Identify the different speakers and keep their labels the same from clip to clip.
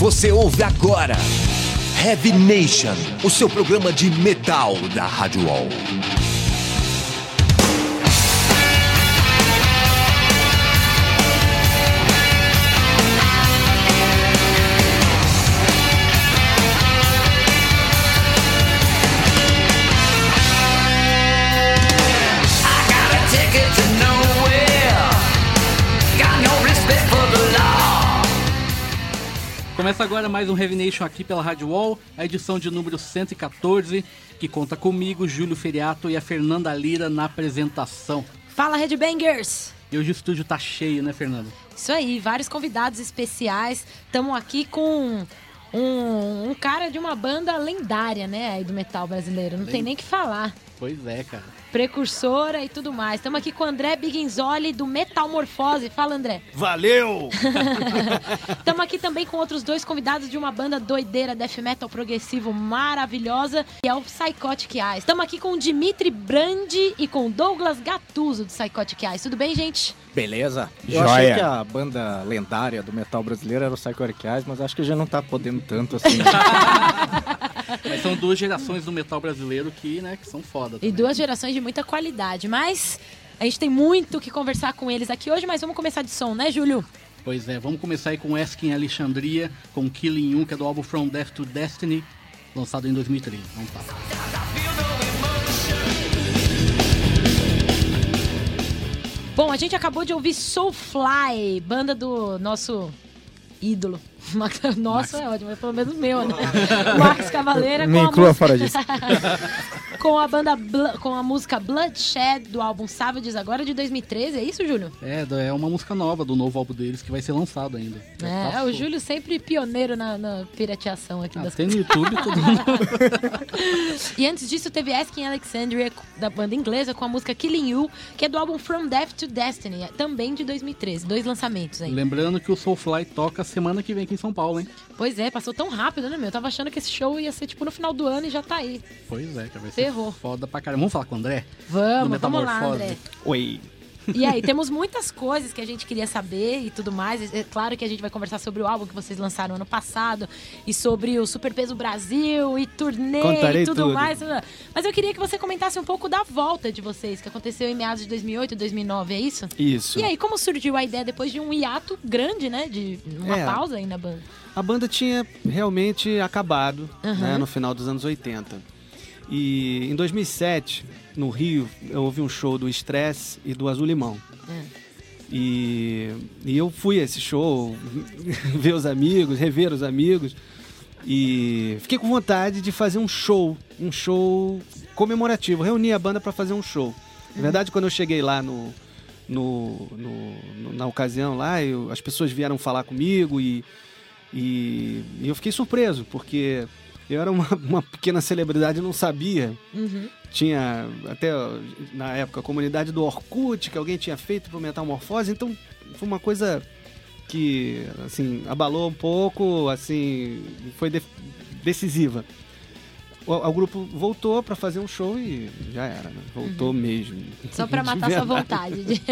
Speaker 1: Você ouve agora Heavy Nation, o seu programa de metal da Rádio.
Speaker 2: Começa agora mais um Heavy Nation aqui pela Rádio Wall, a edição de número 114, que conta comigo, Júlio Feriato e a Fernanda Lira na apresentação.
Speaker 3: Fala, Headbangers!
Speaker 2: E hoje o estúdio tá cheio, né, Fernanda?
Speaker 3: Isso aí, vários convidados especiais. Estamos aqui com um, um cara de uma banda lendária, né, aí do metal brasileiro. Não tem nem que falar.
Speaker 2: Pois é, cara.
Speaker 3: Precursora e tudo mais. Estamos aqui com o André Biginzoli do Metalmorfose. Fala, André.
Speaker 4: Valeu!
Speaker 3: Estamos aqui também com outros dois convidados de uma banda doideira death metal progressivo maravilhosa, que é o Psychotic Eyes. Estamos aqui com o Dimitri Brandi e com o Douglas Gattuso do Psychotic Eyes. Tudo bem, gente?
Speaker 4: Beleza? Eu
Speaker 5: Joia.
Speaker 4: achei que a banda lendária do metal brasileiro era o Psychotic Eyes, mas acho que já não tá podendo tanto assim.
Speaker 2: Mas são duas gerações do metal brasileiro que, né, que são foda.
Speaker 3: E
Speaker 2: também.
Speaker 3: duas gerações de muita qualidade, mas a gente tem muito o que conversar com eles aqui hoje, mas vamos começar de som, né, Júlio?
Speaker 2: Pois é, vamos começar aí com Ask in Alexandria, com Killing 1, que é do álbum From Death to Destiny, lançado em 2013. Vamos lá.
Speaker 3: Bom, a gente acabou de ouvir Soulfly, banda do nosso ídolo. Nosso é ótimo, mas pelo menos meu, né? Max Cavaleira
Speaker 5: Me
Speaker 3: com a,
Speaker 5: inclua fora disso.
Speaker 3: com a banda Blo- com a música Bloodshed do álbum Savages agora de 2013, é isso, Júlio?
Speaker 2: É, é uma música nova do novo álbum deles que vai ser lançado ainda.
Speaker 3: É,
Speaker 2: Tá
Speaker 3: o Júlio sempre pioneiro na, na pirateação aqui
Speaker 2: Ah,
Speaker 3: das
Speaker 2: tem no YouTube mundo.
Speaker 3: E antes disso teve Asking Alexandria, da banda inglesa, com a música Killing You, que é do álbum From Death to Destiny, também de 2013. Dois lançamentos aí.
Speaker 2: Lembrando que o Soulfly toca semana que vem aqui em São Paulo, hein?
Speaker 3: Pois é, passou tão rápido, né, meu? Eu tava achando que esse show ia ser tipo no final do ano e já tá aí.
Speaker 2: Pois é, que vai ser
Speaker 3: Ferrou.
Speaker 2: foda pra caramba. Vamos falar com o André?
Speaker 3: Vamos, vamos lá,
Speaker 2: Metamorfose.
Speaker 3: André.
Speaker 4: Oi.
Speaker 3: E aí, temos muitas coisas que a gente queria saber e tudo mais. É claro que a gente vai conversar sobre o álbum que vocês lançaram ano passado e sobre o Super Peso Brasil e turnê
Speaker 4: Contarei
Speaker 3: e tudo,
Speaker 4: tudo.
Speaker 3: mais. Mas eu queria que você comentasse um pouco da volta de vocês, que aconteceu em meados de 2008 e 2009, é isso?
Speaker 4: Isso.
Speaker 3: E aí, como surgiu a ideia depois de um hiato grande, né? De uma
Speaker 4: É.
Speaker 3: pausa aí na banda?
Speaker 4: A banda tinha realmente acabado
Speaker 3: Aham.
Speaker 4: né, no final dos anos 80. E em 2007, no Rio, eu ouvi um show do Stress e do Azul Limão.
Speaker 3: É.
Speaker 4: E, e eu fui a esse show, ver os amigos, rever os amigos. E fiquei com vontade de fazer um show, um show comemorativo. Reuni a banda para fazer um show. Na verdade, quando eu cheguei lá no, no, no- no- na ocasião lá, eu- as pessoas vieram falar comigo e, e, e eu fiquei surpreso, porque eu era uma, uma pequena celebridade e não sabia.
Speaker 3: Uhum.
Speaker 4: Tinha até na época a comunidade do Orkut que alguém tinha feito pro Metamorfose, então foi uma coisa que assim abalou um pouco, assim foi de- decisiva. O, o grupo voltou para fazer um show e já era, né? voltou mesmo.
Speaker 3: Uhum. Só pra
Speaker 4: De
Speaker 3: matar sua vontade. de-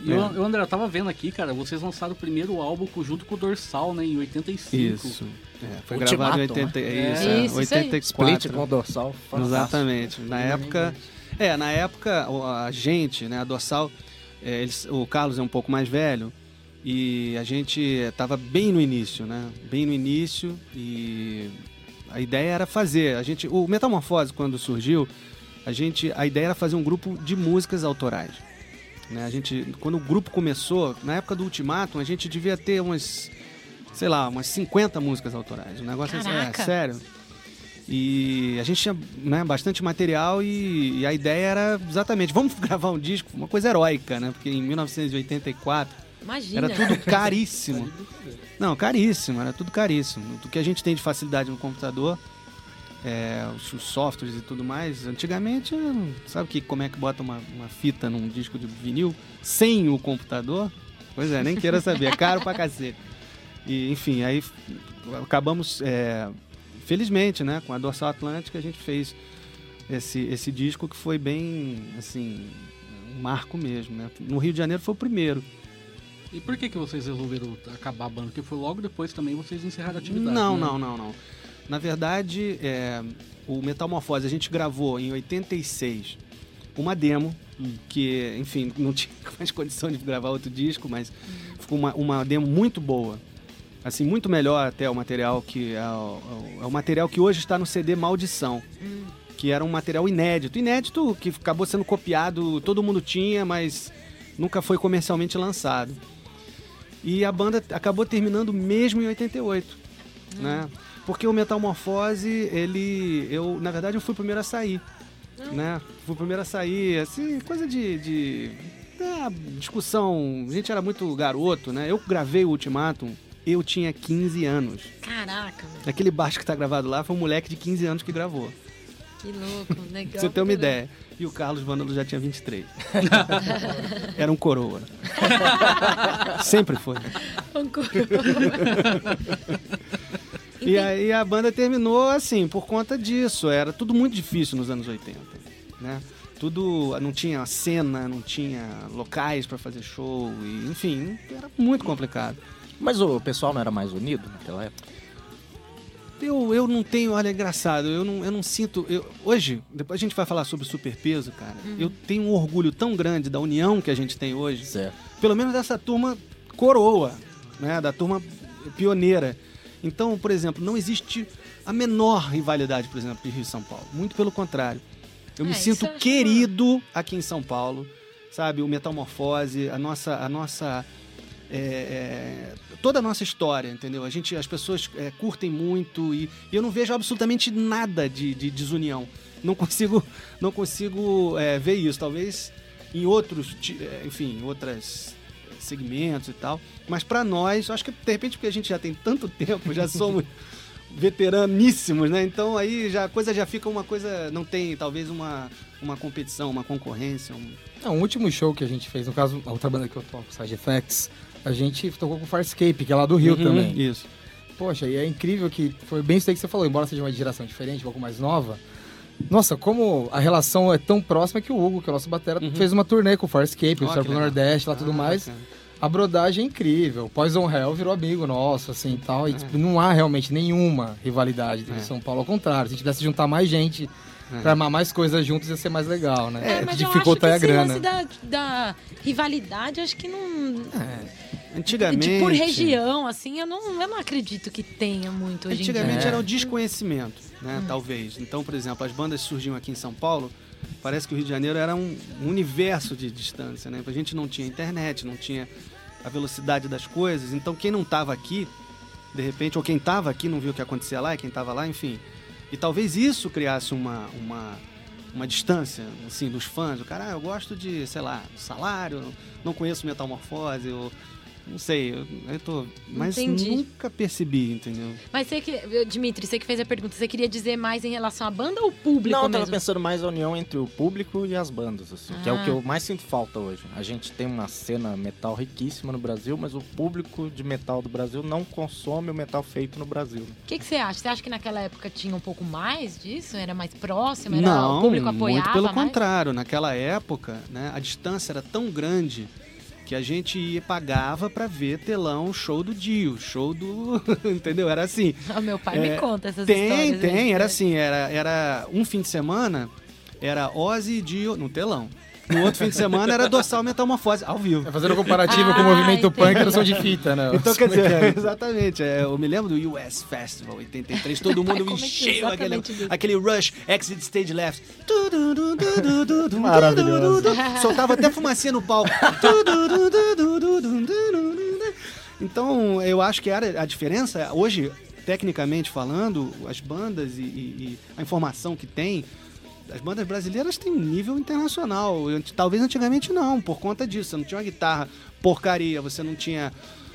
Speaker 2: E o, o André, eu tava vendo aqui, cara, vocês lançaram o primeiro álbum junto com o Dorsal, né, em 85.
Speaker 4: Isso. É, foi
Speaker 5: Ultimato,
Speaker 4: gravado em 80,
Speaker 2: né?
Speaker 4: é, isso,
Speaker 3: É.
Speaker 4: é,
Speaker 3: Isso, isso aí.
Speaker 4: 84.
Speaker 5: Split com o dorsal. fantástico.
Speaker 4: Exatamente. Na época. É, na época, a gente, né, a Dorsal, é, eles- o Carlos é um pouco mais velho e a gente estava bem no início, né? Bem no início e a ideia era fazer. A gente, o Metamorfose, quando surgiu, a gente, a ideia era fazer um grupo de músicas autorais. Né? A gente, quando o grupo começou, na época do Ultimatum, a gente devia ter umas, sei lá, umas 50 músicas autorais. O negócio é,
Speaker 3: Caraca!
Speaker 4: é sério. E a gente tinha né, bastante material e, e a ideia era exatamente, vamos gravar um disco, uma coisa heróica, né? Porque em 1984
Speaker 3: Imagina.
Speaker 4: era tudo caríssimo. Não, caríssimo, era tudo caríssimo. Do que a gente tem de facilidade no computador, é, os, os softwares e tudo mais, antigamente, sabe que, como é que bota uma, uma fita num disco de vinil sem o computador? Pois é, nem queira saber, é caro pra cacete. E, enfim, aí acabamos, é, felizmente, né, com a Dorsal Atlântica, a gente fez esse, esse disco que foi bem, assim, um marco mesmo, né? No Rio de Janeiro foi o primeiro.
Speaker 2: E por que, que vocês resolveram acabar a banda? Porque foi logo depois também vocês encerraram a atividade.
Speaker 4: Não,
Speaker 2: né?
Speaker 4: não, não, não. Na verdade, é, o Metamorfose a gente gravou em 86 uma demo, que, enfim, não tinha mais condição de gravar outro disco, mas ficou uma, uma demo muito boa. Assim, muito melhor até o material que é o, é o material que hoje está no CD Maldição. Que era um material inédito. Inédito que acabou sendo copiado, todo mundo tinha, mas nunca foi comercialmente lançado. E a banda acabou terminando mesmo em 88, né? Porque o Metamorfose, ele... Eu, na verdade, eu fui o primeiro a sair, né? Fui o primeiro a sair, assim, coisa de... de é, discussão... A gente era muito garoto, né? Eu gravei o Ultimatum, eu tinha 15 anos.
Speaker 3: Caraca, velho.
Speaker 4: Aquele baixo que tá gravado lá foi um moleque de 15 anos que gravou.
Speaker 3: Que louco, legal.
Speaker 4: Pra você ter uma ideia. E o Carlos Vândalo já tinha 23. Era um coroa. Sempre foi.
Speaker 3: Um coro.
Speaker 4: E aí a banda terminou assim, por conta disso. Era tudo muito difícil nos anos 80, né? Tudo, não tinha cena, não tinha locais pra fazer show, e, enfim, era muito complicado.
Speaker 5: Mas o pessoal não era mais unido naquela época?
Speaker 4: Eu, eu não tenho, olha, é engraçado, eu não, eu não sinto. eu- hoje, depois a gente vai falar sobre superpeso, cara. Eu tenho um orgulho tão grande da união que a gente tem hoje.
Speaker 5: Certo.
Speaker 4: pelo menos dessa turma coroa, né, da turma pioneira. Então, por exemplo, não existe a menor rivalidade, por exemplo, de Rio e São Paulo. Muito pelo contrário. Eu me
Speaker 3: É,
Speaker 4: sinto
Speaker 3: isso eu acho
Speaker 4: querido aqui em São Paulo, sabe? O Metamorfose, a nossa, a nossa é, é, toda a nossa história, entendeu? A gente, as pessoas é, curtem muito e, e eu não vejo absolutamente nada de, de desunião. Não consigo, não consigo é, ver isso. Talvez em outros, é, enfim, em outras segmentos e tal. Mas pra nós, acho que de repente porque a gente já tem tanto tempo, já somos veteraníssimos, né? Então aí já a coisa já fica uma coisa, não tem talvez uma uma competição, uma concorrência, um,
Speaker 6: Não, o último show que a gente fez, no caso, a outra banda que eu toco, Side Effects, a gente tocou com o Farscape, que é lá do Rio
Speaker 4: Uhum,
Speaker 6: também.
Speaker 4: Isso.
Speaker 6: Poxa, e é incrível que foi bem isso aí que você falou, embora seja uma geração diferente, um pouco mais nova. Nossa, como a relação é tão próxima que o Hugo, que é o nosso batera, fez uma turnê com o Farscape,
Speaker 4: Uhum. Ó,
Speaker 6: o
Speaker 4: legal.
Speaker 6: Nordeste, lá tudo
Speaker 4: Ah,
Speaker 6: mais.
Speaker 4: bacana.
Speaker 6: A brodagem é incrível. Poison Hell virou amigo nosso, assim, e tal. E,
Speaker 4: É.
Speaker 6: tipo, não há realmente nenhuma rivalidade dentro de
Speaker 4: É.
Speaker 6: São Paulo. Ao contrário, se a gente pudesse juntar mais gente pra armar mais coisas juntos, ia ser mais legal, né?
Speaker 3: É, mas
Speaker 6: que
Speaker 3: eu acho
Speaker 6: dificulta
Speaker 3: que
Speaker 6: é a
Speaker 3: esse
Speaker 6: grana.
Speaker 3: lance da, da rivalidade, acho que não...
Speaker 4: Antigamente.
Speaker 3: De, por região, assim, eu não, eu não acredito que tenha muito hoje
Speaker 4: Antigamente era o desconhecimento, né? Talvez. Então, por exemplo, as bandas surgiam aqui em São Paulo. Parece que o Rio de Janeiro era um, um universo de distância, né? A gente não tinha internet, não tinha a velocidade das coisas. Então, quem não estava aqui, de repente, ou quem estava aqui não viu o que acontecia lá, e quem estava lá, enfim. E talvez isso criasse uma, uma, uma distância, assim, dos fãs. O cara, ah, eu gosto de, sei lá, salário, não conheço metamorfose, eu não sei, eu, eu tô. Mas
Speaker 3: Entendi.
Speaker 4: nunca percebi, entendeu?
Speaker 3: Mas você que, Dimitri, você que fez a pergunta, você queria dizer mais em relação à banda ou público
Speaker 5: Não, eu tava
Speaker 3: mesmo?
Speaker 5: pensando mais a união entre o público e as bandas, assim, que é
Speaker 3: Ah.
Speaker 5: o que eu mais sinto falta hoje. A gente tem uma cena metal riquíssima no Brasil, mas o público de metal do Brasil não consome o metal feito no Brasil. né?
Speaker 3: O que, que você acha? Você acha que naquela época tinha um pouco mais disso? Era mais próximo? Era,
Speaker 4: Não,
Speaker 3: o público apoiava
Speaker 4: muito pelo
Speaker 3: mais?
Speaker 4: contrário. Naquela época, né, a distância era tão grande que a gente pagava pra ver telão, show do Dio, show do... entendeu? Era assim.
Speaker 3: Ah, meu pai
Speaker 4: É,
Speaker 3: me conta essas
Speaker 4: Tem,
Speaker 3: histórias.
Speaker 4: tem.
Speaker 3: aí.
Speaker 4: Era assim, era, era um fim de semana, era Ozzy e Dio no telão. No outro fim de semana era dorsal metamorfose, ao vivo.
Speaker 6: É fazendo um comparativo ah, com o
Speaker 3: ah,
Speaker 6: movimento
Speaker 3: entendi.
Speaker 6: punk era som de fita, né?
Speaker 4: Então, quer dizer, é é? exatamente. É, eu me lembro do US Festival 83, todo mundo
Speaker 3: Pai, é
Speaker 4: encheu
Speaker 3: é aquele,
Speaker 4: aquele rush, exit stage left.
Speaker 6: Maravilhoso.
Speaker 4: Soltava até fumacinha no palco. Então, eu acho que era a diferença. Hoje, tecnicamente falando, as bandas e, e, e a informação que tem as bandas brasileiras têm um nível internacional. Talvez antigamente não, por conta disso. Você não tinha uma guitarra porcaria, você não tinha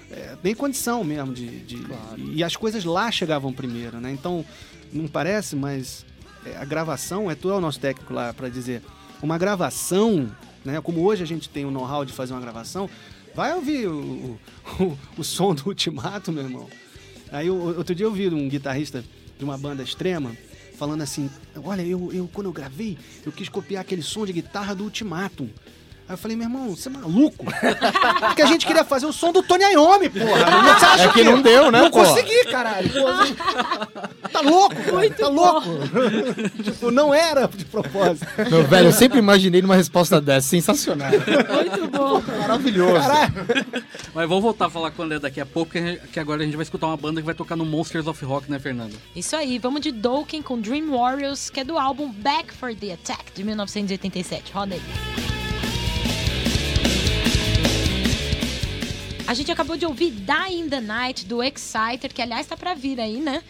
Speaker 4: é, nem condição mesmo de. de- E as coisas lá chegavam primeiro, né? Então, não parece, mas é, a gravação, é tu é o nosso técnico lá para dizer, uma gravação, né? Como hoje a gente tem o know-how de fazer uma gravação, vai ouvir o, o, o som do Ultimato, meu irmão. Aí outro dia eu vi um guitarrista de uma banda extrema falando assim: Olha, eu, eu quando eu gravei, eu quis copiar aquele som de guitarra do Ultimatum. Aí eu falei, meu irmão, você é maluco? Porque a gente queria fazer o som do Tony Iommi, porra. Você acha
Speaker 6: É que não deu, né,
Speaker 4: Não
Speaker 6: pô?
Speaker 4: consegui, caralho. Pô, assim, tá louco, cara, tá louco. tipo, não era de propósito.
Speaker 6: Meu velho, eu sempre imaginei numa resposta dessa. Sensacional.
Speaker 3: Muito bom.
Speaker 6: Maravilhoso.
Speaker 2: Mas vamos voltar a falar com o André daqui a pouco, que, que agora a gente vai escutar uma banda que vai tocar no Monsters of Rock, né, Fernando?
Speaker 3: Isso aí, vamos de Dokken com Dream Warriors, que é do álbum Back for the Attack, de 1987. Roda aí. A gente acabou de ouvir Die in the Night, do Exciter, que aliás tá pra vir aí, né?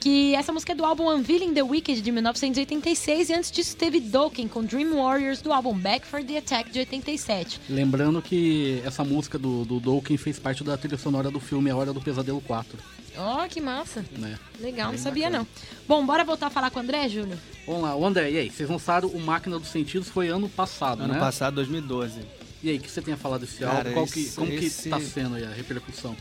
Speaker 3: Que essa música é do álbum Unveiling the Wicked, de 1986, e antes disso teve Dokken com Dream Warriors, do álbum Back for the Attack, de 87.
Speaker 2: Lembrando que essa música do, do Dokken fez parte da trilha sonora do filme A Hora do Pesadelo 4,
Speaker 3: Ó, que massa.
Speaker 2: né?
Speaker 3: Legal, não sabia não. Bom, bora voltar a falar com o André, Júlio?
Speaker 2: Vamos lá, o André, e aí? Vocês lançaram o Máquina dos Sentidos, foi ano passado,
Speaker 4: Ano
Speaker 2: né?
Speaker 4: passado, 2012.
Speaker 2: E aí, o que você tem a falar desse
Speaker 4: Cara,
Speaker 2: álbum? Qual que,
Speaker 4: esse-
Speaker 2: como
Speaker 4: esse-
Speaker 2: que tá sendo aí a repercussão?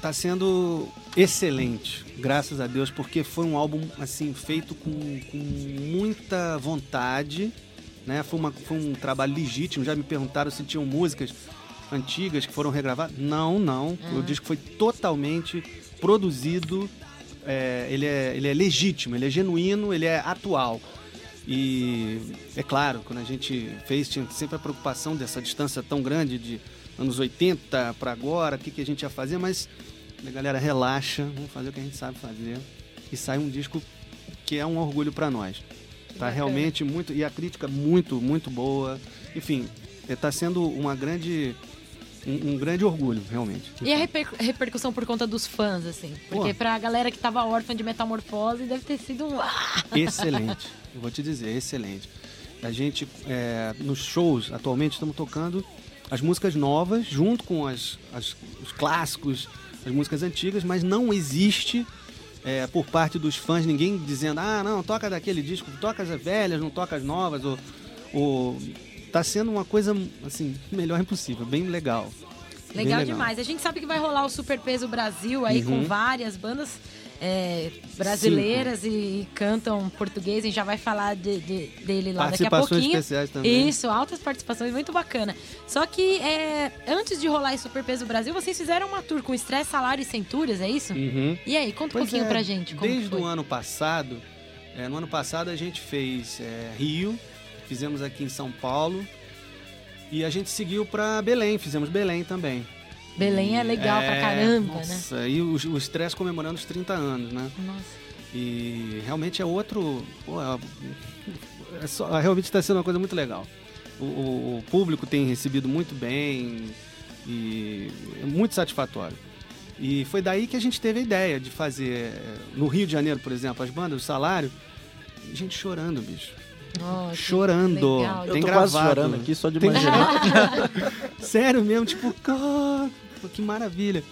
Speaker 4: Tá sendo excelente, graças a Deus, porque foi um álbum assim feito com, com muita vontade, né? Foi, uma, foi um trabalho legítimo. Já me perguntaram se tinham músicas antigas que foram regravadas. Não, não. O disco foi totalmente produzido. é, ele, é, ele é legítimo, ele é genuíno, ele é atual. E é claro, quando a gente fez, tinha sempre a preocupação dessa distância tão grande de anos 80 para agora, o que, que a gente ia fazer, mas a galera relaxa, vamos fazer o que a gente sabe fazer. E sai um disco que é um orgulho para nós. Tá realmente muito. E a crítica muito, muito boa. Enfim, está sendo uma grande. Um, um grande orgulho, realmente.
Speaker 3: E a reper- repercussão por conta dos fãs, assim? Porque
Speaker 4: Pô.
Speaker 3: pra galera que tava órfã de metamorfose, deve ter sido um. Ah!
Speaker 4: Excelente. Eu vou te dizer, excelente. A gente, é, nos shows, atualmente, estamos tocando as músicas novas, junto com as, as- os clássicos, as músicas antigas, mas não existe, é, por parte dos fãs, ninguém dizendo, ah, não, toca daquele disco, toca as velhas, não toca as novas, ou... ou... Tá sendo uma coisa, assim, melhor impossível, bem legal. Bem
Speaker 3: Legal, demais. A gente sabe que vai rolar o Super Peso Brasil aí com
Speaker 4: Uhum.
Speaker 3: várias bandas é, brasileiras e cantam português. A gente já vai falar de- de- dele lá daqui a pouquinho.
Speaker 4: especiais também.
Speaker 3: Isso, altas participações, muito bacana. Só que é, antes de rolar esse Super Peso Brasil, vocês fizeram uma tour com estresse, salário e centúrias, é isso?
Speaker 4: Uhum.
Speaker 3: E aí, conta um
Speaker 4: Pois
Speaker 3: pouquinho
Speaker 4: é,
Speaker 3: pra gente.
Speaker 4: Desde o ano passado, é, no ano passado a gente fez é, Rio, fizemos aqui em São Paulo e a gente seguiu para Belém, fizemos Belém também.
Speaker 3: Belém é legal pra caramba, né?
Speaker 4: nossa, E o o Stress comemorando os 30 anos, né?
Speaker 3: Nossa.
Speaker 4: E realmente é outro. Pô, é, é só- realmente está sendo uma coisa muito legal. O, o- o público tem recebido muito bem e é muito satisfatório. E foi daí que a gente teve a ideia de fazer, eh, no Rio de Janeiro, por exemplo, as bandas, o salário, gente chorando, bicho. Chorando.
Speaker 3: legal.
Speaker 5: Eu
Speaker 4: Tem gravado.
Speaker 5: chorando aqui só de
Speaker 4: Tem-
Speaker 5: imaginar.
Speaker 4: Sério mesmo, tipo, cara, que maravilha.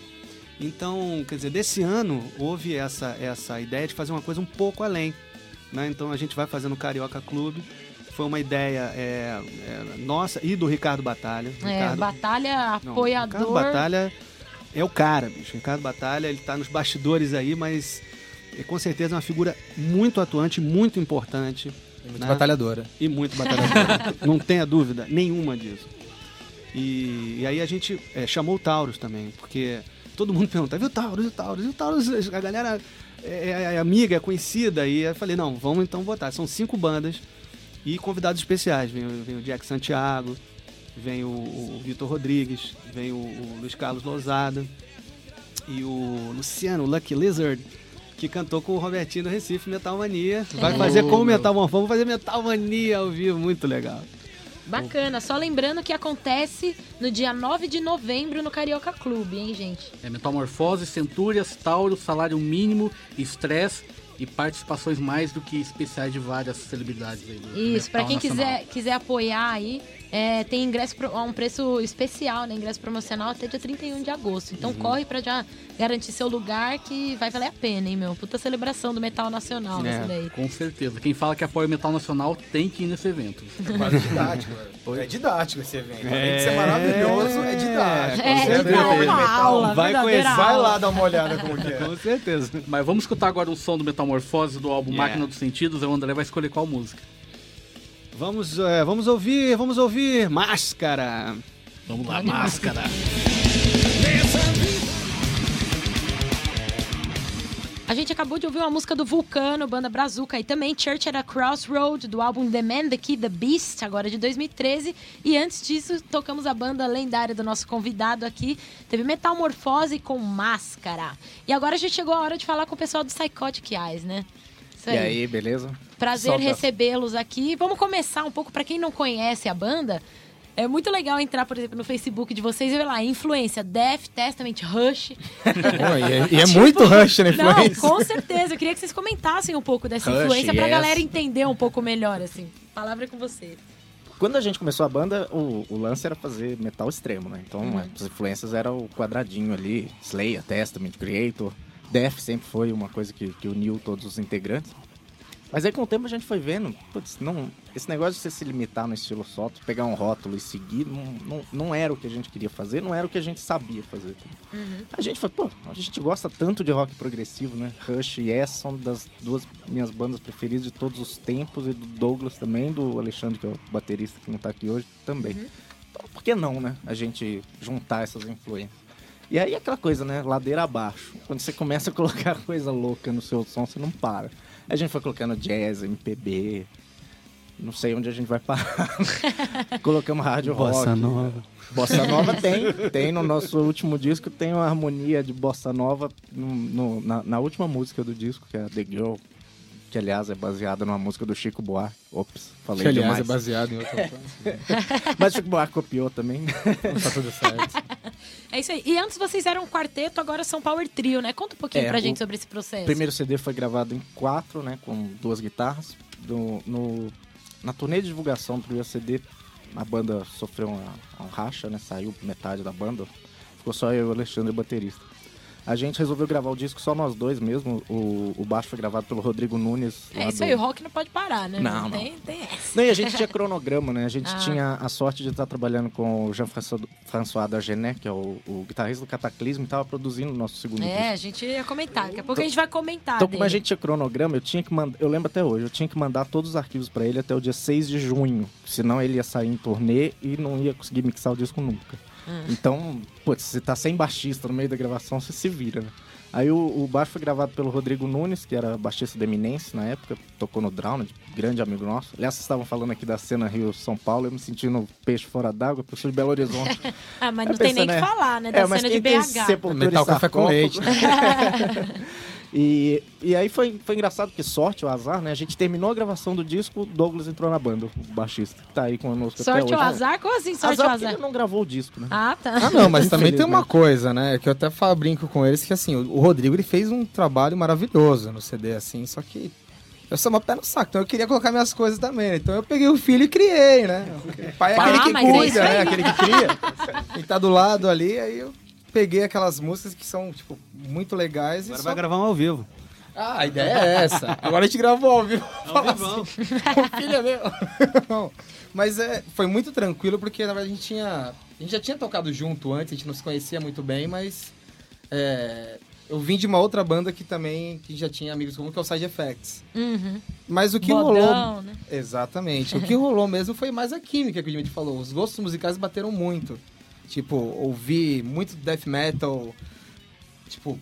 Speaker 4: Então, quer dizer, desse ano houve essa, essa ideia de fazer uma coisa um pouco além. Né? Então a gente vai fazer no Carioca Clube. Foi uma ideia é, é, nossa e do Ricardo Batalha.
Speaker 3: É,
Speaker 4: Ricardo,
Speaker 3: Batalha
Speaker 4: não,
Speaker 3: apoiador.
Speaker 4: Ricardo Batalha é o cara, bicho. Ricardo Batalha, ele tá nos bastidores aí, mas é com certeza uma figura muito atuante, muito importante
Speaker 6: Muito
Speaker 4: Né?
Speaker 6: batalhadora.
Speaker 4: e muito batalhador. não tenha dúvida nenhuma disso. E, e aí a gente é, chamou o Taurus também, porque todo mundo pergunta, viu o Taurus, e o Taurus, e o Taurus, a galera é, é- é amiga, é conhecida, e eu falei, não, vamos então botar. São cinco bandas e convidados especiais. Vem, o- vem o Jack Santiago, vem o, o Vitor Rodrigues, vem o, o Luiz Carlos Lousada e o Luciano, Lucky Lizard, que cantou com o Robertinho do Recife, Metal Mania. Vai fazer com o. Metal Vamos fazer Metal Mania ao vivo, muito legal.
Speaker 3: Bacana. Só lembrando que acontece no dia 9 de novembro no Carioca Clube, hein, gente?
Speaker 2: É Metamorfose, Centúrias, Tauro, Salário Mínimo, Estresse e participações mais do que especiais de várias celebridades aí.
Speaker 3: Isso, pra
Speaker 2: metal
Speaker 3: quem
Speaker 2: nacional.
Speaker 3: quiser, quiser apoiar aí, é, tem ingresso a um preço especial, né? Ingresso promocional até dia 31 de agosto. Então corre pra já garantir seu lugar que vai valer a pena, hein, meu? Puta celebração do metal nacional
Speaker 4: É.
Speaker 3: daí.
Speaker 2: Com certeza. Quem fala que apoia o metal nacional tem que ir nesse evento.
Speaker 6: Quase didático, velho. É didático esse evento. Além de
Speaker 4: É.
Speaker 6: ser maravilhoso, é didático.
Speaker 3: É, dar
Speaker 6: o
Speaker 3: uma aula,
Speaker 4: vai conhecer,
Speaker 6: Vai
Speaker 3: aula.
Speaker 6: lá dar uma olhada como que é.
Speaker 4: Com certeza.
Speaker 2: Mas vamos escutar agora um som do Metamorfose do álbum
Speaker 4: Yeah.
Speaker 2: Máquina dos Sentidos. E o André vai escolher qual música.
Speaker 4: Vamos, é, vamos ouvir, vamos ouvir Máscara.
Speaker 2: Vamos lá, máscara.
Speaker 3: A gente acabou de ouvir uma música do Vulcano, banda Brazuca, e também Church at a Crossroad, do álbum The Man, The Key, The Beast, agora de 2013. E antes disso, tocamos a banda lendária do nosso convidado aqui. Teve Metamorfose com Máscara. E agora a gente chegou a hora de falar com o pessoal do Psychotic Eyes, né? Isso
Speaker 5: E aí, beleza?
Speaker 3: Prazer recebê-los aqui. Vamos começar um pouco, para quem não conhece a banda. É muito legal entrar, por exemplo, no Facebook de vocês e ver lá, influência, Death, Testament, Rush.
Speaker 6: E é, e é
Speaker 3: Tipo,
Speaker 6: muito rush na
Speaker 3: Não, com certeza. Eu queria que vocês comentassem um pouco dessa
Speaker 5: Rush,
Speaker 3: influência pra
Speaker 5: yes.
Speaker 3: galera entender um pouco melhor, assim. Palavra é com você.
Speaker 5: Quando a gente começou a banda, o, o lance era fazer metal extremo, né? Então
Speaker 3: Uhum.
Speaker 5: as influências eram o quadradinho ali, Slayer, Testament, Creator. Death sempre foi uma coisa que, que uniu todos os integrantes. Mas aí com o tempo a gente foi vendo, putz, não, esse negócio de você se limitar no estilo só, pegar um rótulo e seguir, não, não, não era o que a gente queria fazer, não era o que a gente sabia fazer. A gente foi, pô, a gente gosta tanto de rock progressivo, né? Rush e Yes são das duas minhas bandas preferidas de todos os tempos, e do Douglas também, do Alexandre, que é o baterista que não tá aqui hoje, também. Então, por que não, né? A gente juntar essas influências. E aí aquela coisa, né? Ladeira abaixo. Quando você começa a colocar coisa louca no seu som, você não para. A gente foi colocando jazz, MPB. Não sei onde a gente vai parar. Colocamos rádio
Speaker 4: Bossa
Speaker 5: rock.
Speaker 4: nova.
Speaker 5: Bossa Nova tem. Tem no nosso último disco, tem uma harmonia de Bossa Nova no- no- na, na última música do disco, que é The Girl. Que, aliás, é baseada numa música do Chico Buarque. Ops, falei
Speaker 6: Que, aliás,
Speaker 5: demais.
Speaker 6: é baseado em outra coisa.
Speaker 5: Mas Chico Buarque copiou também.
Speaker 6: Tá tudo certo.
Speaker 3: É isso aí. E antes vocês eram um quarteto, agora são Power Trio, né? Conta um pouquinho
Speaker 5: É,
Speaker 3: pra gente sobre esse processo.
Speaker 5: O primeiro CD foi gravado em quatro, né? Com duas guitarras. Do- no, na turnê de divulgação do primeiro CD, a banda sofreu uma, uma racha, né? Saiu metade da banda. Ficou só eu e o Alexandre, baterista. A gente resolveu gravar o disco só nós dois mesmo. O, o baixo foi gravado pelo Rodrigo Nunes.
Speaker 3: É isso
Speaker 5: do-
Speaker 3: aí, o rock não pode parar, né?
Speaker 5: Não, não.
Speaker 3: Tem, tem essa.
Speaker 5: Não, e a gente tinha cronograma, né? A gente
Speaker 3: Ah.
Speaker 5: tinha a sorte de estar trabalhando com o Jean-François Dargenet, que é o, o guitarrista do Cataclismo, e estava produzindo o nosso segundo disco.
Speaker 3: É, a gente ia comentar. Daqui a pouco a gente vai comentar.
Speaker 5: Então, como a
Speaker 3: dele.
Speaker 5: gente tinha cronograma, eu tinha que mandar. Eu lembro até hoje, eu tinha que mandar todos os arquivos pra ele até o dia 6 de junho. Senão ele ia sair em turnê e não ia conseguir mixar o disco nunca.
Speaker 3: Hum.
Speaker 5: Então, putz, você tá sem baixista no meio da gravação, você se vira, né? Aí o, o baixo foi gravado pelo Rodrigo Nunes, que era baixista da Eminence na época, tocou no Drowned, grande amigo nosso. Aliás, vocês estavam falando aqui da cena Rio-São Paulo, eu me sentindo peixe fora d'água, porque eu sou de Belo Horizonte.
Speaker 3: Ah, mas
Speaker 5: Aí
Speaker 3: não tem nem que
Speaker 5: né?
Speaker 3: falar, né? Da
Speaker 5: É, mas
Speaker 3: cena
Speaker 5: quem
Speaker 3: de BH.
Speaker 5: sepultura
Speaker 6: Metal café com leite.
Speaker 5: E, e aí foi, foi engraçado, que sorte, o azar, né? A gente terminou a gravação do disco, o Douglas entrou na banda, o baixista, que tá aí conosco até
Speaker 3: Sorte
Speaker 5: hoje.
Speaker 3: ou azar? Como assim, sorte
Speaker 5: azar
Speaker 3: ou
Speaker 5: porque
Speaker 3: azar?
Speaker 5: ele não gravou o disco, né?
Speaker 3: Ah, tá.
Speaker 6: Ah, não, mas também tem uma coisa, né? Que eu até falo, brinco com eles, que assim, o o Rodrigo ele fez um trabalho maravilhoso no CD, assim, só que eu sou uma pé no saco, então eu queria colocar minhas coisas também, né? Então eu peguei o filho e criei, né? O pai é
Speaker 3: Ah,
Speaker 6: aquele que
Speaker 3: mas é
Speaker 6: cuida, né?
Speaker 3: aí.
Speaker 6: Aquele que cria. Quem tá do lado ali, aí eu peguei aquelas músicas que são, tipo, muito legais e
Speaker 4: Agora
Speaker 6: só...
Speaker 4: vai gravar um ao vivo.
Speaker 6: Ah, a ideia é essa. Agora a gente gravou ao vivo. Fala
Speaker 4: vivão.
Speaker 6: assim, é meu. Mas é, foi muito tranquilo, porque na verdade a gente tinha. A gente já tinha tocado junto antes, a gente não se conhecia muito bem, mas. é, eu vim de uma outra banda que também que já tinha amigos comuns, que é o Side Effects.
Speaker 3: Uhum.
Speaker 6: Mas o que
Speaker 3: Bodão,
Speaker 6: rolou.
Speaker 3: né?
Speaker 6: Exatamente. O que rolou mesmo foi mais a química que o Jimmy falou. Os gostos musicais bateram muito. Tipo, ouvi muito death metal, tipo,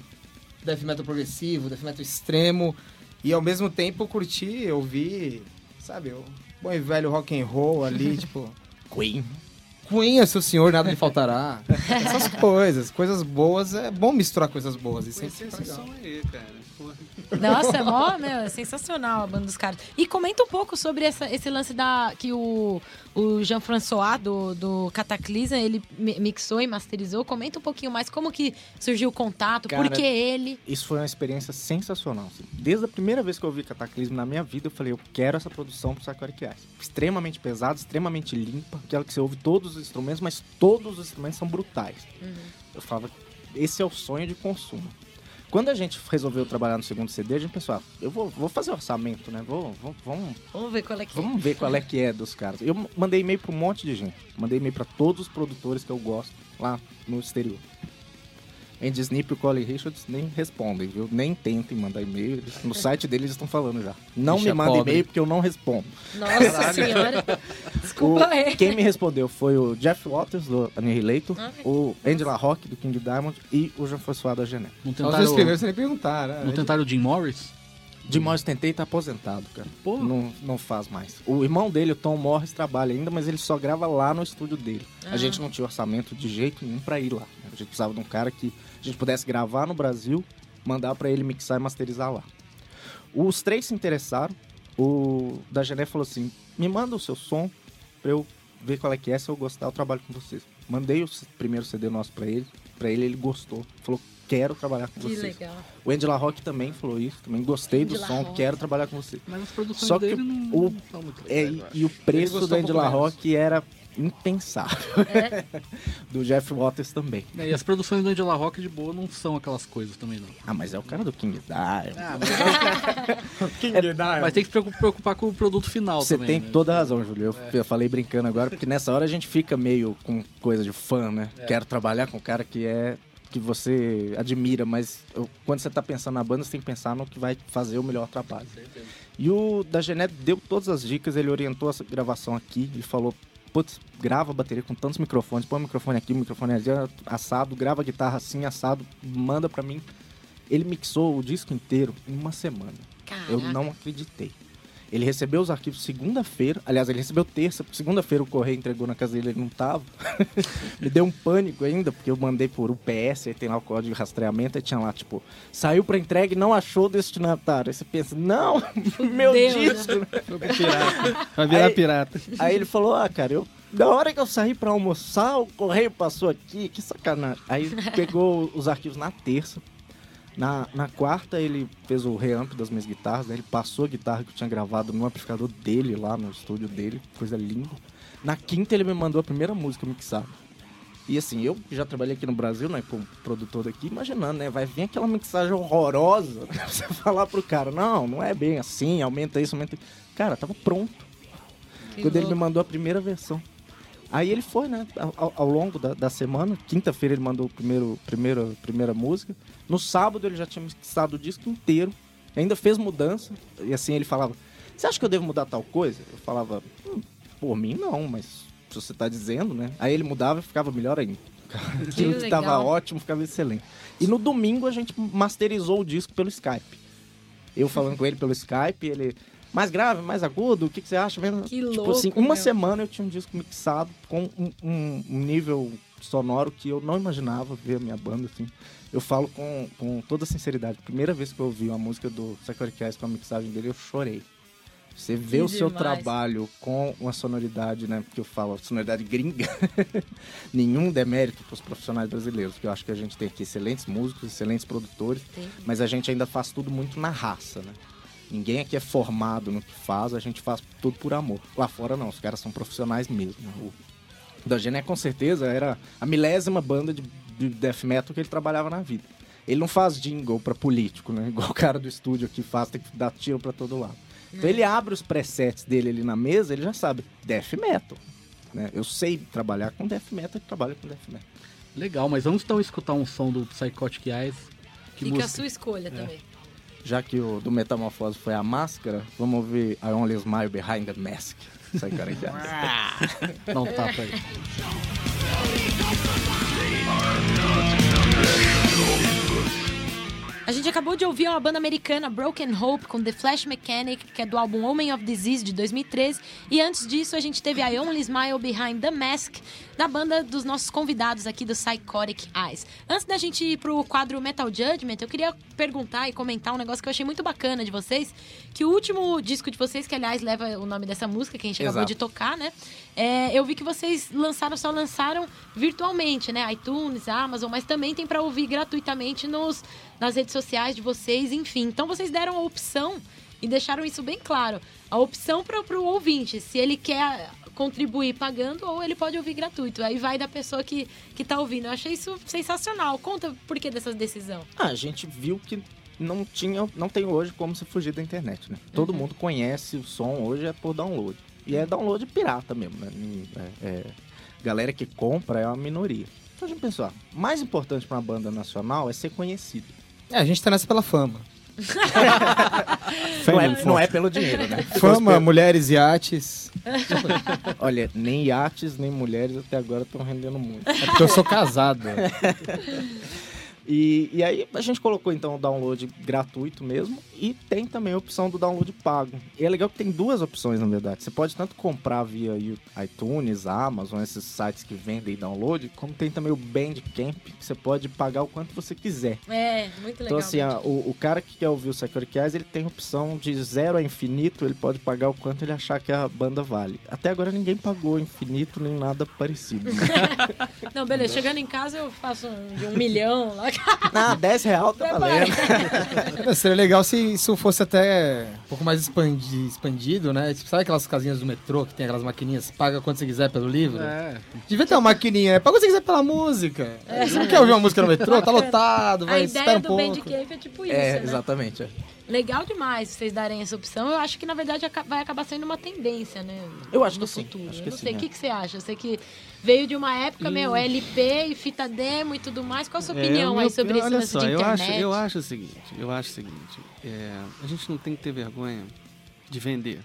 Speaker 6: death metal progressivo, death metal extremo. E ao mesmo tempo curti, ouvi, sabe, o bom e velho rock and roll ali, tipo.
Speaker 5: Queen.
Speaker 6: Queen é seu senhor, nada lhe faltará. Essas coisas, coisas boas, é bom misturar coisas boas. E
Speaker 4: Conheci
Speaker 6: fica
Speaker 4: esse som aí, cara.
Speaker 3: Nossa, é mó, meu, é sensacional a banda dos caras. E comenta um pouco sobre essa- esse lance da que o, o Jean-François do, do Cataclysm, ele mi- mixou e masterizou. Comenta um pouquinho mais como que surgiu o contato,
Speaker 5: Cara,
Speaker 3: por que ele...
Speaker 5: Isso foi uma experiência sensacional. assim. Desde a primeira vez que eu vi Cataclismo na minha vida, eu falei, eu quero essa produção pro Psychotic Eyes. Extremamente pesada, extremamente limpa, aquela que você ouve todos os instrumentos, mas todos os instrumentos são brutais. Eu falava, esse é o sonho de consumo. Quando a gente resolveu trabalhar no segundo CD, a gente pensou, ah, eu vou, vou fazer orçamento, né? Vou, vou- vamos,
Speaker 3: Vamos ver qual é que é.
Speaker 5: vamos ver qual é que é dos caras. Eu mandei e-mail pra um monte de gente. Mandei e-mail pra todos os produtores que eu gosto lá no exterior. Andy Snip e o Colin Richards nem respondem, viu? Nem tentem mandar e-mail. Eles- no site deles eles estão falando já. Não me
Speaker 4: é
Speaker 5: manda e-mail porque eu não respondo.
Speaker 3: Nossa senhora. Desculpa
Speaker 5: O-
Speaker 3: aí.
Speaker 5: quem me respondeu foi o Jeff Waters, do Annihilator,
Speaker 3: Ah,
Speaker 5: o Angela Rock, do King Diamond, e o Jean-François da Gené.
Speaker 2: Não tentaram,
Speaker 6: dois primeiros sem nem perguntar, né?
Speaker 2: não tentaram o Jim Morris?
Speaker 5: De Morris tentei tá aposentado, cara.
Speaker 2: Pô.
Speaker 5: Não, não faz mais. O irmão dele, o Tom Morris, trabalha ainda, mas ele só grava lá no estúdio dele. A gente não tinha orçamento de jeito nenhum pra ir lá. A gente precisava de um cara que a gente pudesse gravar no Brasil, mandar pra ele mixar e masterizar lá. Os três se interessaram. O da Gené falou assim: me manda o seu som pra eu ver qual é que é, se eu gostar, eu trabalho com vocês. Mandei o primeiro CD nosso pra ele. Pra ele, ele gostou. Falou: quero trabalhar com
Speaker 3: Que
Speaker 5: vocês.
Speaker 3: legal.
Speaker 5: O Angela Rock também falou isso, também gostei do
Speaker 3: Angela
Speaker 5: som,
Speaker 3: Rock.
Speaker 5: quero trabalhar com você.
Speaker 2: Mas as produções
Speaker 5: Só que
Speaker 2: dele não,
Speaker 5: o-
Speaker 2: não são muito
Speaker 5: É,
Speaker 2: legais,
Speaker 5: e, e o preço do
Speaker 6: um pouco
Speaker 5: Angela
Speaker 6: menos.
Speaker 5: Rock era impensável. do Jeff Waters também.
Speaker 2: É, e as produções do Angela Rock de boa não são aquelas coisas também, não.
Speaker 5: Ah, mas é o cara do King Diamond.
Speaker 2: Ah, Mas tem que se preocu- preocupar com o produto final
Speaker 5: Você
Speaker 2: também.
Speaker 5: tem
Speaker 2: né?
Speaker 5: toda a razão, Júlio. Eu, eu falei brincando agora, porque nessa hora a gente fica meio com coisa de fã, né?
Speaker 2: É.
Speaker 5: Quero trabalhar com um cara que é que você admira, mas eu- quando você tá pensando na banda, você tem que pensar no que vai fazer o melhor trabalho. E o da Genet deu todas as dicas, ele orientou essa gravação aqui, ele falou, putz, grava a bateria com tantos microfones, põe o microfone aqui, o microfone ali, assado, grava a guitarra assim, assado, manda pra mim. Ele mixou o disco inteiro em uma semana. Eu
Speaker 3: Caraca.
Speaker 5: não acreditei. Ele recebeu os arquivos segunda-feira. Aliás, ele recebeu terça, porque segunda-feira o correio entregou na casa dele, ele não tava. Me deu um pânico ainda, porque eu mandei por UPS, aí tem lá o código de rastreamento, aí tinha lá, tipo, saiu pra entrega e não achou o destinatário. Aí você pensa, não, meu
Speaker 3: Deus,
Speaker 5: disco.
Speaker 4: Foi pro pirata. Vai virar
Speaker 5: Aí-
Speaker 4: pirata.
Speaker 5: Aí ele falou, ah, cara, eu. Na hora que eu saí pra almoçar, o correio passou aqui, que sacanagem. Aí pegou os arquivos na terça. Na, na quarta ele fez o reamp das minhas guitarras, né? Ele passou a guitarra que eu tinha gravado no amplificador dele, lá no estúdio dele, coisa linda. Na quinta ele me mandou a primeira música mixada. E assim, eu já trabalhei aqui no Brasil, né, como produtor daqui, imaginando, né, vai vir aquela mixagem horrorosa, né, você falar pro cara, não, não é bem assim, aumenta isso, aumenta isso. Cara, tava pronto
Speaker 3: Que
Speaker 5: quando ele me
Speaker 3: louco.
Speaker 5: mandou a primeira versão. Aí ele foi, né? Ao, ao longo da, da semana, quinta-feira ele mandou o primeiro, primeiro, primeira música. No sábado ele já tinha mixado o disco inteiro. Ainda fez mudança. E assim ele falava: Você acha que eu devo mudar tal coisa? Eu falava: hum, Por mim não, mas se você tá dizendo, né? Aí ele mudava e ficava melhor ainda. Aquilo que tava ótimo ficava excelente. E no domingo a gente masterizou o disco pelo Skype. Eu falando com ele pelo Skype, ele. Mais grave, mais agudo, o que, que você acha? Vendo?
Speaker 3: Que
Speaker 5: tipo
Speaker 3: louco,
Speaker 5: assim, uma
Speaker 3: meu.
Speaker 5: semana eu tinha um disco mixado com um, um- um nível sonoro que eu não imaginava ver a minha banda, assim. Eu falo com, com toda sinceridade. Primeira vez que eu ouvi uma música do Sacrifice com a mixagem dele, eu chorei. Você vê
Speaker 3: Que
Speaker 5: o seu
Speaker 3: demais.
Speaker 5: trabalho com uma sonoridade, né? Porque eu falo, sonoridade gringa. Nenhum demérito para os profissionais brasileiros, porque eu acho que a gente tem aqui excelentes músicos, excelentes produtores, mas a gente ainda faz tudo muito na raça, né? Ninguém aqui é formado no que faz, a gente faz tudo por amor. Lá fora não, os caras são profissionais mesmo. O da Gené com certeza era a milésima banda de, de death metal que ele trabalhava na vida. Ele não faz jingle pra político, né? Igual o cara do estúdio aqui faz, tem que dar tiro pra todo lado. Então ele abre os presets dele ali na mesa, ele já sabe, death metal. Né? Eu sei trabalhar com death metal e trabalho com death metal.
Speaker 2: Legal, mas vamos então escutar um som do Psychotic Eyes. Que
Speaker 3: Fica a
Speaker 2: música?
Speaker 3: sua escolha também.
Speaker 5: Já que o do Metamorfose foi a máscara, vamos ouvir I Only Smile Behind the Mask. Aí, cara.
Speaker 2: Dá um tapa aí.
Speaker 3: A gente acabou de ouvir uma banda americana, Broken Hope, com The Flash Mechanic, que é do álbum Woman of Disease, de 2013. E antes disso, a gente teve I Only Smile Behind the Mask, da banda dos nossos convidados aqui do Psychotic Eyes. Antes da gente ir pro quadro Metal Judgment, eu queria perguntar e comentar um negócio que eu achei muito bacana de vocês, que o último disco de vocês, que aliás leva o nome dessa música, que a gente acabou
Speaker 5: Exato.
Speaker 3: de tocar, né? É, eu vi que vocês lançaram, só lançaram virtualmente, né? iTunes, Amazon, mas também tem para ouvir gratuitamente nos, nas redes sociais de vocês, enfim. Então vocês deram a opção e deixaram isso bem claro. A opção para o ouvinte, se ele quer contribuir pagando ou ele pode ouvir gratuito. Aí vai da pessoa que, que tá ouvindo. Eu achei isso sensacional. Conta por que dessa decisão.
Speaker 5: Ah, a gente viu que não tinha, não tem hoje como se fugir da internet, né? Todo mundo conhece o som hoje é por download. E é download pirata mesmo, né? É, é- galera que compra é uma minoria. Então a gente pensou, ah, mais importante pra uma banda nacional é ser conhecido.
Speaker 6: É, a gente tá nessa pela fama.
Speaker 5: Não é, não é pelo dinheiro, né?
Speaker 6: Fama, mulheres, iates.
Speaker 5: Olha, nem iates, nem mulheres até agora estão rendendo muito.
Speaker 6: É porque eu sou casado.
Speaker 5: E, e aí a gente colocou então o download gratuito mesmo e tem também a opção do download pago. E é legal que tem duas opções, na verdade. Você pode tanto comprar via iTunes, Amazon, esses sites que vendem download, como tem também o Bandcamp, que você pode pagar o quanto você quiser.
Speaker 3: É, muito legal.
Speaker 5: Então, assim, a- o, o cara que quer ouvir o Security Eyes, ele tem a opção de zero a infinito, ele pode pagar o quanto ele achar que a banda vale. Até agora ninguém pagou infinito nem nada parecido. né?
Speaker 3: Não, beleza. Chegando em casa eu faço de um milhão lá.
Speaker 5: ah, 10 real tá valendo.
Speaker 6: Mas Seria legal se isso fosse até um pouco mais expandi- expandido, né? Tipo, sabe aquelas casinhas do metrô que tem aquelas maquininhas? Paga quanto você quiser pelo livro?
Speaker 2: É,
Speaker 6: Devia ter uma maquininha, né? Paga quanto você quiser pela música. Você não quer ouvir uma música no metrô? Tá lotado,
Speaker 3: A
Speaker 6: vai,
Speaker 3: ideia
Speaker 6: espera um
Speaker 3: do
Speaker 6: pouco.
Speaker 3: Bandcamp é tipo isso,
Speaker 5: É,
Speaker 3: né?
Speaker 5: exatamente. é.
Speaker 3: Legal demais vocês darem essa opção. Eu acho que, na verdade, vai acabar sendo uma tendência, né?
Speaker 5: Eu acho
Speaker 3: no
Speaker 5: que sim,
Speaker 3: futuro.
Speaker 5: acho
Speaker 3: Eu
Speaker 5: que
Speaker 3: não
Speaker 5: sim,
Speaker 3: sei. O
Speaker 5: é.
Speaker 3: que, que você acha? Eu sei que veio de uma época, meu, LP e fita demo e tudo mais. Qual a sua opinião
Speaker 4: É, o meu-
Speaker 3: sobre esse
Speaker 4: olha
Speaker 3: lance
Speaker 4: só, eu acho, eu acho o seguinte, eu acho o seguinte, é, a gente não tem que ter vergonha de vender.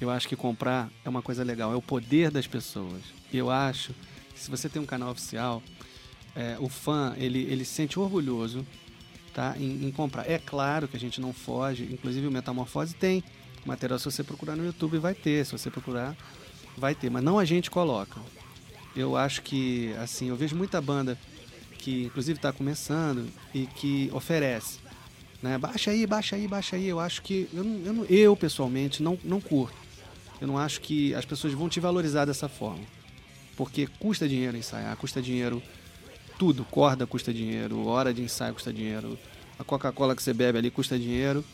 Speaker 4: Eu acho que comprar é uma coisa legal, é o poder das pessoas. Eu acho que se você tem um canal oficial, é, o fã, ele, ele se sente orgulhoso tá, em, em comprar. É claro que a gente não foge, inclusive o Metamorfose tem material, se você procurar no YouTube vai ter, se você procurar vai ter, mas não a gente coloca. Eu acho que, assim, eu vejo muita banda que inclusive está começando e que oferece. Né? Baixa aí, baixa aí, baixa aí. Eu acho que. Eu, eu, eu, pessoalmente, não, não curto. Eu não acho que as pessoas vão te valorizar dessa forma. Porque custa dinheiro ensaiar, custa dinheiro tudo. Corda custa dinheiro, hora de ensaio custa dinheiro, a Coca-Cola que você bebe ali custa dinheiro.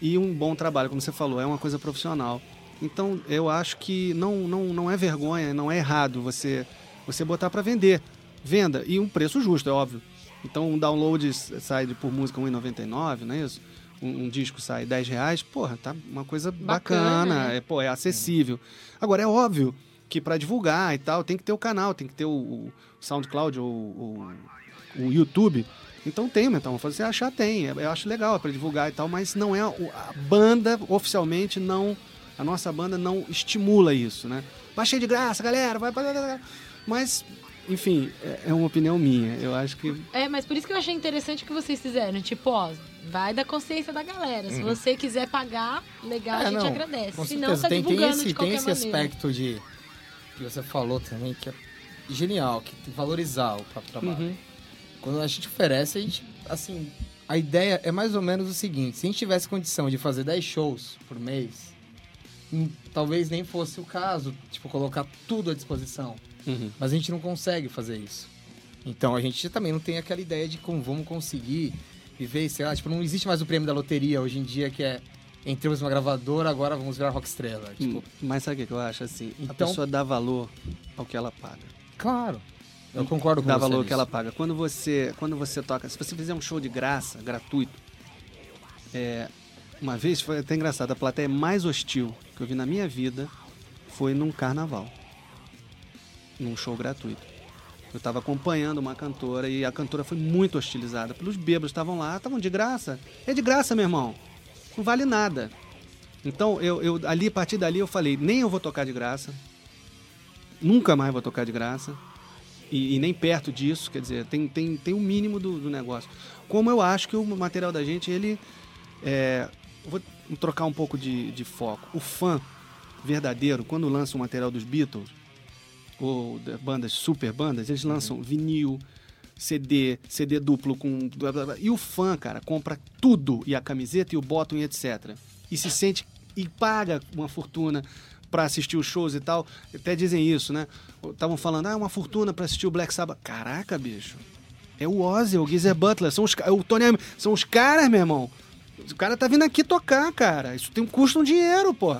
Speaker 4: E um bom trabalho, como você falou, é uma coisa profissional. Então eu acho que não, não, não é vergonha, não é errado você, você botar para vender. Venda. E um preço justo, é óbvio. Então um download sai por música R$ 1,99, não é isso? Um, um disco sai 10 reais, porra, tá uma coisa
Speaker 3: Bacana,
Speaker 4: bacana,
Speaker 3: né?
Speaker 4: é, pô, é acessível. Agora é óbvio que para divulgar e tal, tem que ter o canal, tem que ter o, o SoundCloud ou o, o YouTube. Então tem, então, se você achar, tem. Eu acho legal para divulgar e tal, mas não é. A banda, oficialmente, não. A nossa banda não estimula isso, né? Baixei de graça, galera, vai. vai. Mas, enfim, é- é uma opinião minha. Eu acho que.
Speaker 3: É, mas por isso que eu achei interessante o que vocês fizeram. Tipo, ó, vai da consciência da galera. Se você quiser pagar, legal, a
Speaker 6: É,
Speaker 3: gente
Speaker 6: não,
Speaker 3: agradece. Se não,
Speaker 6: certeza.
Speaker 3: tá
Speaker 6: tem, tem
Speaker 3: divulgando
Speaker 6: esse,
Speaker 3: de qualquer
Speaker 6: tem esse
Speaker 3: maneira.
Speaker 6: aspecto de. que você falou também, que é genial, que tem que valorizar o próprio trabalho.
Speaker 4: Uhum.
Speaker 6: Quando a gente oferece, a gente. Assim, a ideia é mais ou menos o seguinte: se a gente tivesse condição de fazer 10 shows por mês, hum, talvez nem fosse o caso, tipo, colocar tudo à disposição.
Speaker 4: Uhum.
Speaker 6: Mas a gente não consegue fazer isso. Então a gente também não tem aquela ideia de como vamos conseguir viver, sei lá, tipo, não existe mais o prêmio da loteria hoje em dia que é entramos numa gravadora, agora vamos virar rock estrela. Tipo,
Speaker 4: Mas sabe o que eu acho? Assim, a
Speaker 6: Então-
Speaker 4: pessoa dá valor ao que ela paga.
Speaker 6: claro. Eu concordo com
Speaker 4: dá
Speaker 6: você.
Speaker 4: valor ao
Speaker 6: nisso.
Speaker 4: que ela paga. Quando você, quando você toca, se você fizer um show de graça, gratuito, é, uma vez foi até engraçado, a plateia mais hostil que eu vi na minha vida foi num carnaval, num show gratuito. Eu estava acompanhando uma cantora e a cantora foi muito hostilizada pelos bêbados, estavam lá, estavam de graça. É de graça, meu irmão. Não vale nada. Então, eu, eu ali, a partir dali, eu falei, nem eu vou tocar de graça. Nunca mais vou tocar de graça e, e nem perto disso, quer dizer, tem, tem, tem o mínimo do, do negócio. Como eu acho que o material da gente, ele. É, vou trocar um pouco de, de foco. O fã verdadeiro, quando lança o material dos Beatles, ou bandas, super bandas, eles lançam vinil, CD, CD duplo com. blá, blá, blá. E o fã, cara, compra tudo, e a camiseta, e o bottom, e etc. E se sente. e paga uma fortuna pra assistir os shows e tal. Até dizem isso, né? Estavam falando, ah, uma fortuna pra assistir o Black Sabbath. Caraca, bicho. É o Ozzy, o Geezer Butler, são os, o Tony são os caras, meu irmão. O cara tá vindo aqui tocar, cara. Isso tem um custo um dinheiro, pô.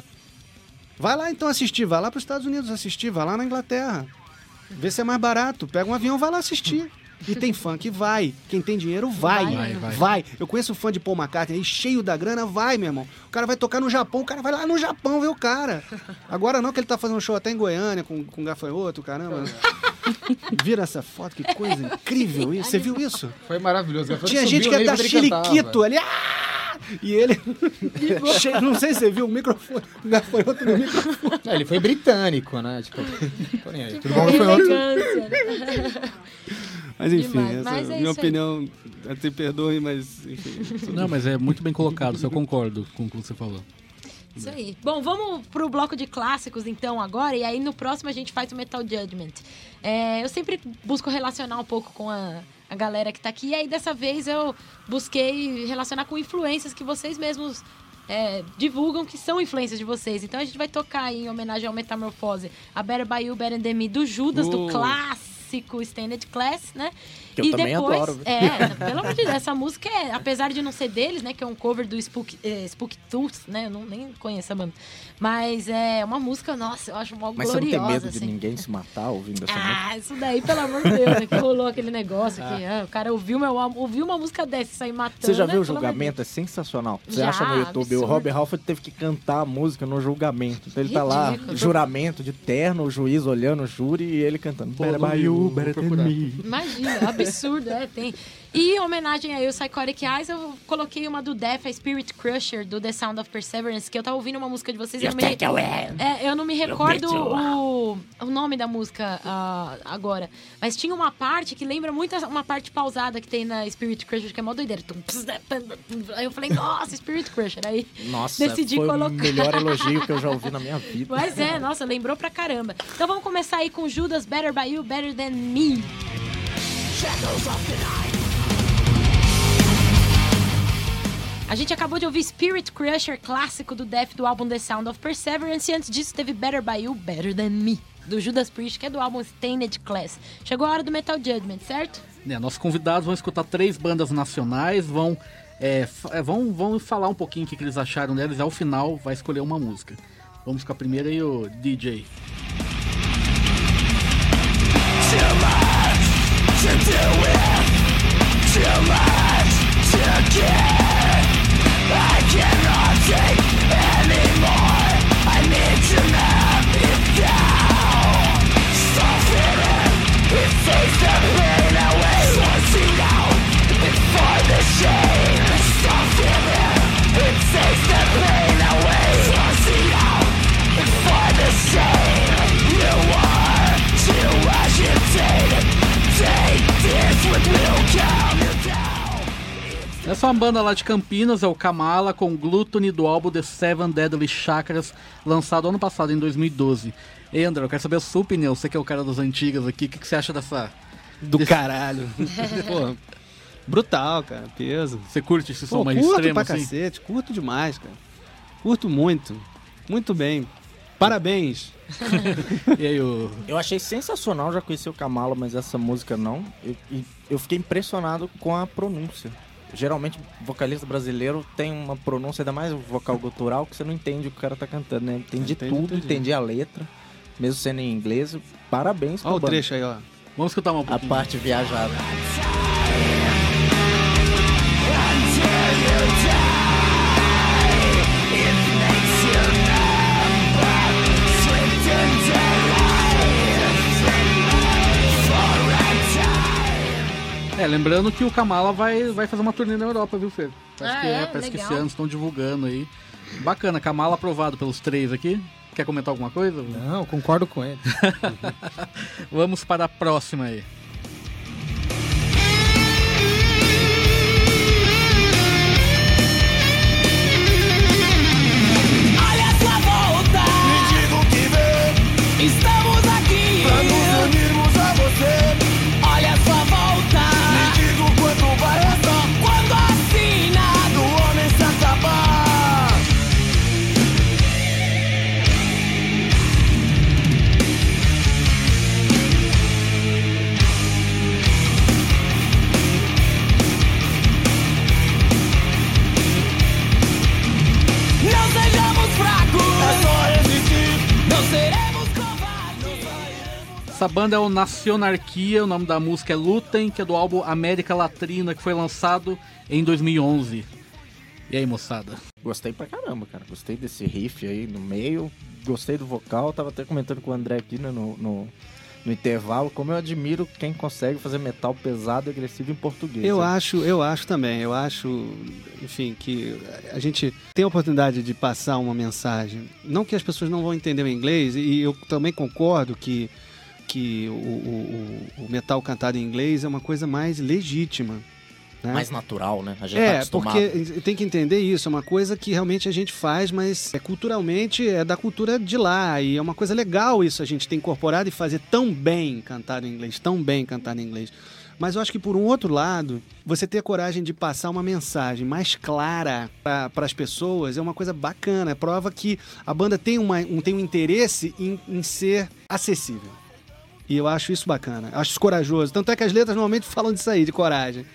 Speaker 4: Vai lá então assistir, vai lá pros Estados Unidos assistir, vai lá na Inglaterra. Vê se é mais barato. Pega um avião, vai lá assistir. E tem fã que vai. Quem tem dinheiro vai.
Speaker 3: Vai,
Speaker 2: vai.
Speaker 4: Vai. Eu conheço fã de Paul McCartney aí, cheio da grana, vai, meu irmão. O cara vai tocar no Japão, o cara vai lá no Japão ver o cara. Agora não, que ele tá fazendo show até em Goiânia, com, com gafanhoto, caramba. Vira essa foto, que coisa incrível isso. Você viu isso?
Speaker 6: Foi maravilhoso.
Speaker 4: Tinha gente que
Speaker 6: ali
Speaker 4: ia dar
Speaker 6: enquanto ele cantava.
Speaker 4: chiliquito ali. Ah! E ele. Cheio- não sei se você viu o microfone. O gafanhoto no microfone.
Speaker 6: É, ele foi britânico, né? Tipo, tô nem aí. Tudo bom?
Speaker 4: Mas enfim,
Speaker 3: Demais.
Speaker 4: essa
Speaker 3: Mas
Speaker 4: é minha opinião. Até perdoe, mas enfim.
Speaker 2: Não, mas é muito bem colocado, eu concordo com o que você falou.
Speaker 3: Isso aí. Bom, vamos pro bloco de clássicos então agora, e aí no próximo a gente faz o Metal Judgment. É, eu sempre busco relacionar um pouco com a, a galera que tá aqui, e aí dessa vez eu busquei relacionar com influências que vocês mesmos é, divulgam que são influências de vocês. Então a gente vai tocar aí, em homenagem ao Metamorfose, a Better By You, Better Than Me, do Judas, do
Speaker 4: Uh.
Speaker 3: clássico Standard Class, né?
Speaker 5: Que eu
Speaker 3: e
Speaker 5: também
Speaker 3: depois,
Speaker 5: adoro?
Speaker 3: É, pelo amor de Deus, essa música é, apesar de não ser deles, né, que é um cover do Spook, eh, Spook Tooth, né, eu não, nem conheço a banda, mas é uma música, nossa, eu acho mó
Speaker 5: Mas você não
Speaker 3: gloriosa,
Speaker 5: tem medo de
Speaker 3: assim.
Speaker 5: ninguém se matar ouvindo essa música?
Speaker 3: Ah, isso daí, pelo amor de Deus, né, que rolou aquele negócio que ah, o cara ouviu, meu, ouviu uma música dessa e sair matando.
Speaker 5: Você já
Speaker 3: né,
Speaker 5: viu o
Speaker 3: amor de
Speaker 5: julgamento? É sensacional. Você
Speaker 3: Já,
Speaker 5: acha no YouTube,
Speaker 3: absurdo.
Speaker 5: o Rob Halford teve que cantar a música no julgamento. Então ele tá lá,
Speaker 3: Ridículo.
Speaker 5: juramento de terno, o juiz olhando o júri e ele cantando.
Speaker 2: Pô,
Speaker 5: Better
Speaker 2: não
Speaker 5: by
Speaker 2: vi,
Speaker 5: you,
Speaker 2: vou
Speaker 5: better than
Speaker 2: procurar.
Speaker 5: me.
Speaker 3: Imagina, absurdo, é, tem. E em homenagem aí ao Psychotic Eyes, eu coloquei uma do Death, a Spirit Crusher, do The Sound of Perseverance, que eu tava ouvindo uma música de vocês e eu não me, é, eu não me recordo o, o nome da música ah, agora. Mas tinha uma parte que lembra muito uma parte pausada que tem na Spirit Crusher, que é mó doideira. Né. Aí eu falei, nossa, Spirit Crusher. Aí
Speaker 5: Nossa,
Speaker 3: decidi
Speaker 5: foi
Speaker 3: colocar.
Speaker 5: o melhor elogio que eu já ouvi na minha vida.
Speaker 3: Mas é, nossa, lembrou pra caramba. Então vamos começar aí com Judas Better By You, Better Than Me. A gente acabou de ouvir Spirit Crusher, clássico do Death do álbum The Sound of Perseverance, e antes disso teve Better By You, Better Than Me, do Judas Priest, que é do álbum Stained Class. Chegou a hora do Metal Judgment, certo?
Speaker 2: É, nossos convidados vão escutar três bandas nacionais, vão, é, é, vão, vão falar um pouquinho o que, que eles acharam delas e ao final vai escolher uma música. Vamos com a primeira e o DJ.
Speaker 7: to do with Too much to give I cannot take anymore I need to know it! Now Stop it, it saves
Speaker 2: Essa é uma banda lá de Campinas, é o Kamala, com Gluttony do álbum The Seven Deadly Chakras, lançado ano passado, em 2012. Ei, André, eu quero saber a sua opinião, você que é o cara das antigas aqui, o que, que você acha dessa...
Speaker 4: Do
Speaker 2: desse-
Speaker 4: caralho. Pô, brutal, cara. Peso.
Speaker 2: Você curte esse som
Speaker 4: Pô,
Speaker 2: mais
Speaker 4: curto
Speaker 2: extremo
Speaker 4: pra
Speaker 2: assim?
Speaker 4: cacete. Curto demais, cara. Curto muito. Muito bem. Parabéns.
Speaker 2: E aí, o...
Speaker 5: Eu achei sensacional, já conheci o Kamala, mas essa música não. Eu, eu fiquei impressionado com a pronúncia. Geralmente, vocalista brasileiro tem uma pronúncia, ainda mais vocal gutural, que você não entende o que o cara tá cantando, né? Entendi
Speaker 4: Entendi,
Speaker 5: tudo,
Speaker 4: entendi.
Speaker 5: entendi a letra, mesmo sendo em inglês. Parabéns
Speaker 4: Olha o
Speaker 5: banda.
Speaker 4: trecho aí, ó.
Speaker 2: Vamos escutar uma
Speaker 5: A
Speaker 2: pouquinho.
Speaker 5: parte viajada.
Speaker 2: É, lembrando que o Kamala vai, vai fazer uma turnê na Europa, viu, Fer? Parece
Speaker 3: Ah,
Speaker 2: que,
Speaker 3: é?
Speaker 2: parece que esse ano estão divulgando aí. Bacana, Kamala aprovado pelos três aqui. Quer comentar alguma coisa?
Speaker 6: Não, concordo com ele.
Speaker 2: Vamos para a próxima aí. Essa banda é o Nacionarquia, o nome da música é Lutem, que é do álbum América Latina, que foi lançado em 2011. E aí, moçada?
Speaker 5: Gostei pra caramba, cara. Gostei desse riff aí no meio. Gostei do vocal. Tava até comentando com o André aqui né, no, no, no intervalo, como eu admiro quem consegue fazer metal pesado e agressivo em português.
Speaker 4: Eu
Speaker 5: né?
Speaker 4: acho, eu acho também. Eu acho, enfim, que a gente tem a oportunidade de passar uma mensagem. Não que as pessoas não vão entender o inglês, e eu também concordo que, que o, o- o- metal cantado em inglês é uma coisa mais legítima. né?
Speaker 5: mais natural, né? A gente tá
Speaker 4: É,
Speaker 5: acostumado.
Speaker 4: porque tem que entender isso, é uma coisa que realmente a gente faz, mas é culturalmente é da cultura de lá, e é uma coisa legal isso a gente ter incorporado e fazer tão bem cantar em inglês, tão bem cantar em inglês. Mas eu acho que por um outro lado, você ter a coragem de passar uma mensagem mais clara para as pessoas é uma coisa bacana, é prova que a banda tem, uma, um, tem um interesse em, em ser acessível. E eu acho isso bacana, acho isso corajoso. Tanto é que as letras normalmente falam disso aí, de coragem.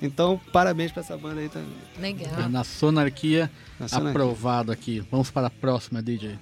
Speaker 4: Então, parabéns pra essa banda aí também.
Speaker 3: Legal.
Speaker 2: Na Sonarquia. aprovado aqui. Vamos para a próxima, DJ.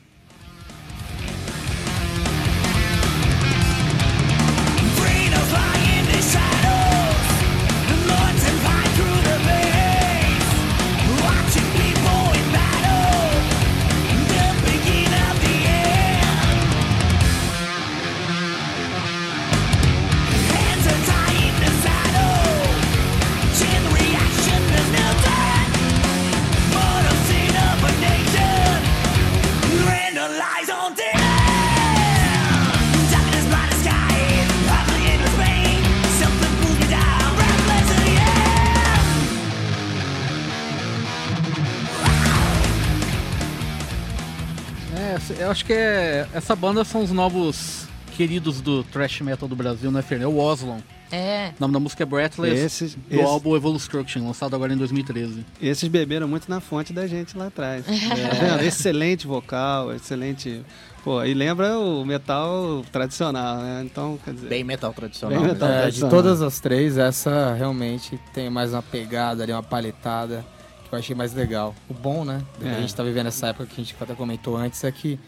Speaker 2: Acho que é, essa banda são os novos queridos do thrash metal do Brasil, né, Fer? É o Oslon.
Speaker 3: É.
Speaker 2: O nome da música é Breathless,
Speaker 4: Esses,
Speaker 2: do
Speaker 4: esses,
Speaker 2: álbum Evolustruction, lançado agora em 2013.
Speaker 4: esses beberam muito na fonte da gente lá atrás. Tá vendo? Excelente vocal, excelente. Pô, e lembra o metal tradicional, né? Então, quer dizer.
Speaker 5: Bem metal tradicional.
Speaker 4: Bem
Speaker 5: mesmo.
Speaker 4: metal.
Speaker 6: É, de todas as três, essa realmente tem mais uma pegada ali, uma palhetada que eu achei mais legal. O bom, né, que
Speaker 4: É.
Speaker 6: a gente tá vivendo nessa época que a gente até comentou antes é que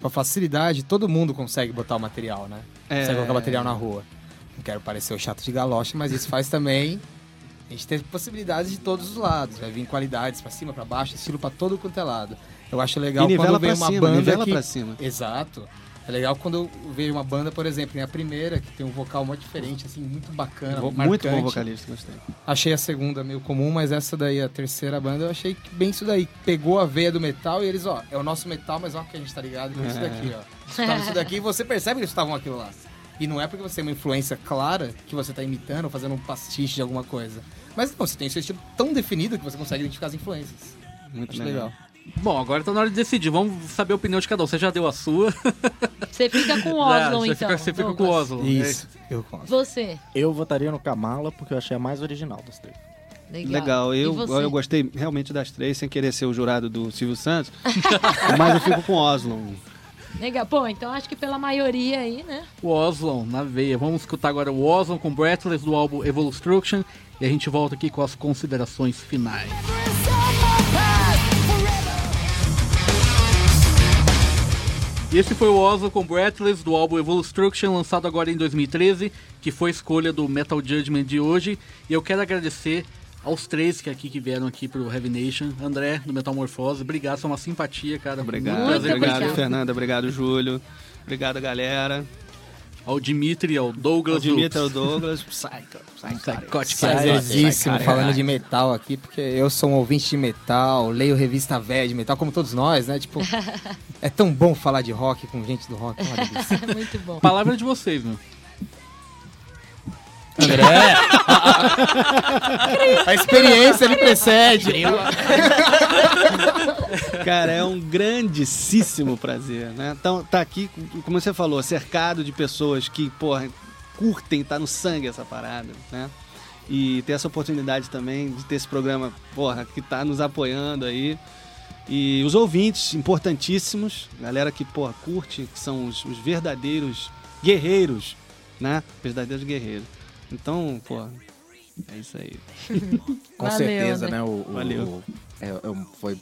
Speaker 6: com a facilidade todo mundo consegue botar o material, né?
Speaker 4: É.
Speaker 6: Consegue colocar material na rua. Não quero parecer o chato de galoche, mas isso faz também a gente ter possibilidades de todos os lados. Vai vir qualidades pra cima, pra baixo, estilo pra todo quanto é lado. Eu acho legal
Speaker 4: e
Speaker 6: quando vem uma
Speaker 4: cima,
Speaker 6: banda
Speaker 4: nivela
Speaker 6: que...
Speaker 4: pra cima.
Speaker 6: Exato. É legal quando eu vejo uma banda, por exemplo, a primeira, que tem um vocal muito diferente, assim, muito bacana.
Speaker 4: Muito bom vocalista, gostei.
Speaker 6: Achei a segunda meio comum, mas essa daí, a terceira banda, eu achei que bem isso daí. Pegou a veia do metal e eles, ó, é o nosso metal, mas ó, que a gente tá ligado com isso
Speaker 4: É.
Speaker 6: daqui, ó. Escutaram isso daqui e você percebe que eles estavam aquilo lá. E não é porque você tem uma influência clara que você tá imitando ou fazendo um pastiche de alguma coisa. Mas não, você tem seu estilo tão definido que você consegue identificar as influências.
Speaker 4: Muito legal.
Speaker 6: legal.
Speaker 2: Bom, agora tá na hora de decidir. Vamos saber a opinião de cada um. Você já deu a sua.
Speaker 3: Você fica com o
Speaker 2: Já,
Speaker 3: Oslon,
Speaker 2: você
Speaker 3: então.
Speaker 2: Fica, você fica com o. Oslo.
Speaker 6: Isso, eu gosto.
Speaker 3: Você.
Speaker 5: Eu votaria no Kamala porque eu achei a mais original das três.
Speaker 3: Legal.
Speaker 4: Legal, eu, eu gostei realmente das três, sem querer ser o jurado do Silvio Santos, mas eu fico com Oslo.
Speaker 3: Legal. Pô, então acho que pela maioria aí, né?
Speaker 2: O Oslon na veia. Vamos escutar agora o Oslon com Breathless do álbum Evolustruction. E a gente volta aqui com as considerações finais. E esse foi o Oslon com Breathless do álbum Evolustruction, lançado agora em 2013, que foi a escolha do Metal Judgment de hoje. E eu quero agradecer aos três que aqui que vieram aqui pro Heavy Nation. André, do Metamorfose, obrigado, são uma simpatia, cara.
Speaker 4: Obrigado,
Speaker 2: Muito
Speaker 4: obrigado,
Speaker 2: conhecer.
Speaker 4: Fernanda, obrigado, Júlio. Obrigado, galera.
Speaker 2: Ao Dimitri, ao Douglas,
Speaker 4: O Dimitri,
Speaker 2: do
Speaker 4: o Douglas, Psycho,
Speaker 2: Psychotic
Speaker 5: Sai,
Speaker 2: Eyes.
Speaker 6: Prazerzíssimo
Speaker 5: sai,
Speaker 6: falando de metal aqui, porque eu sou um ouvinte de metal, leio revista velha de metal, como todos nós, né? Tipo, é tão bom falar de rock com gente do rock. Isso.
Speaker 3: Muito bom.
Speaker 2: Palavra de vocês, meu.
Speaker 6: André! A experiência lhe precede.
Speaker 4: Cara, é um grandíssimo prazer, né? Então, tá aqui, como você falou, cercado de pessoas que, porra, curtem, tá no sangue essa parada, né? E ter essa oportunidade também de ter esse programa, porra, que tá nos apoiando aí. E os ouvintes, importantíssimos, galera que, porra, curte, que são os, os verdadeiros guerreiros, né? Verdadeiros guerreiros. Então, porra, é isso aí.
Speaker 5: Com
Speaker 3: Valeu,
Speaker 5: certeza,
Speaker 3: André.
Speaker 5: né? O, o-
Speaker 4: Valeu.
Speaker 5: o- é- é foi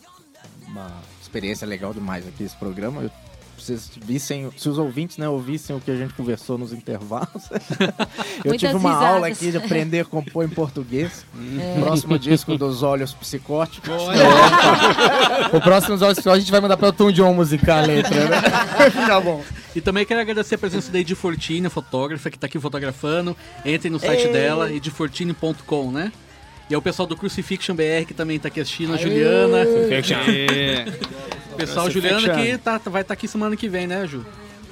Speaker 5: uma experiência legal demais aqui esse programa. Eu- se vocês vissem, se os ouvintes né, ouvissem o que a gente conversou nos intervalos. eu
Speaker 3: Muitas
Speaker 5: tive uma
Speaker 3: risadas.
Speaker 5: aula aqui de aprender a compor em português.
Speaker 3: É.
Speaker 5: Próximo disco dos Olhos Psicóticos.
Speaker 6: O próximo episódio a gente vai mandar pra Elton John musicar a letra, né? Fica bom.
Speaker 2: E também quero agradecer a presença da Edi Fortini, fotógrafa, que tá aqui fotografando. Entrem no site dela, edifortini.com, né? E é o pessoal do Crucifixion BR que também tá aqui assistindo, a Juliana.
Speaker 4: É.
Speaker 2: O pessoal, Juliana, que tá, vai estar aqui semana que vem, né, Ju?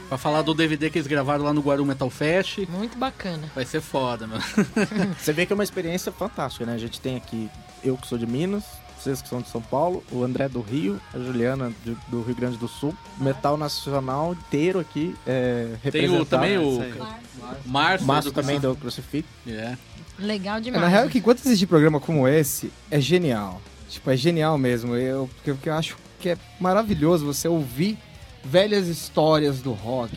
Speaker 2: Pra falar do DVD que eles gravaram lá no Guaru Metal Fest.
Speaker 3: Muito bacana.
Speaker 2: Vai ser foda, meu.
Speaker 5: Você vê que é uma experiência fantástica, né? A gente tem aqui eu que sou de Minas, vocês que são de São Paulo, o André do Rio, a Juliana de- do Rio Grande do Sul, metal nacional inteiro aqui é,
Speaker 2: Tem o, também o. Márcio.
Speaker 5: Márcio também do Crucifix.
Speaker 2: É.
Speaker 3: Legal
Speaker 6: É,
Speaker 3: demais.
Speaker 6: na real, que enquanto existe programa como esse, é genial. Tipo, é genial mesmo. Eu, porque, porque eu acho que é maravilhoso você ouvir velhas histórias do rock.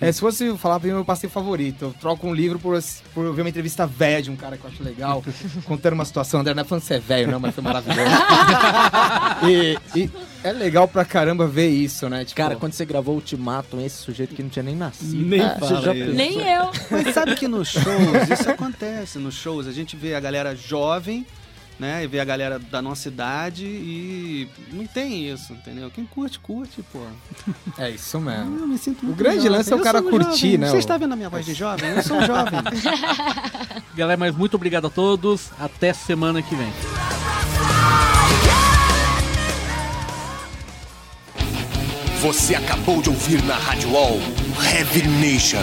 Speaker 6: É, se fosse falar pra mim, meu passeio favorito. Eu troco um livro por, por ver uma entrevista velha de um cara que eu acho legal, contando uma situação. André, não é falando que você é velho, não, mas foi maravilhoso. e, e é legal pra caramba ver isso, né? Tipo,
Speaker 5: Cara, quando você gravou o Ultimatum, esse sujeito que não tinha nem nascido.
Speaker 4: Nem
Speaker 5: Ah, já?
Speaker 3: Nem eu.
Speaker 4: Mas sabe que nos shows, isso acontece nos shows, a gente vê a galera jovem, né, e vê a galera da nossa idade e não tem isso, entendeu? Quem curte, curte, pô.
Speaker 6: é isso mesmo.
Speaker 4: Eu me sinto muito
Speaker 6: grande
Speaker 4: jovem.
Speaker 6: lance é o
Speaker 4: Eu
Speaker 6: cara
Speaker 4: um
Speaker 6: curtir,
Speaker 4: jovem.
Speaker 6: né,
Speaker 4: Você
Speaker 6: o-
Speaker 4: está vendo a minha voz de jovem? Eu sou um jovem.
Speaker 2: Galera, mas muito obrigado a todos. Até semana que vem.
Speaker 1: Você acabou de ouvir na Rádio Wall Heavy Nation.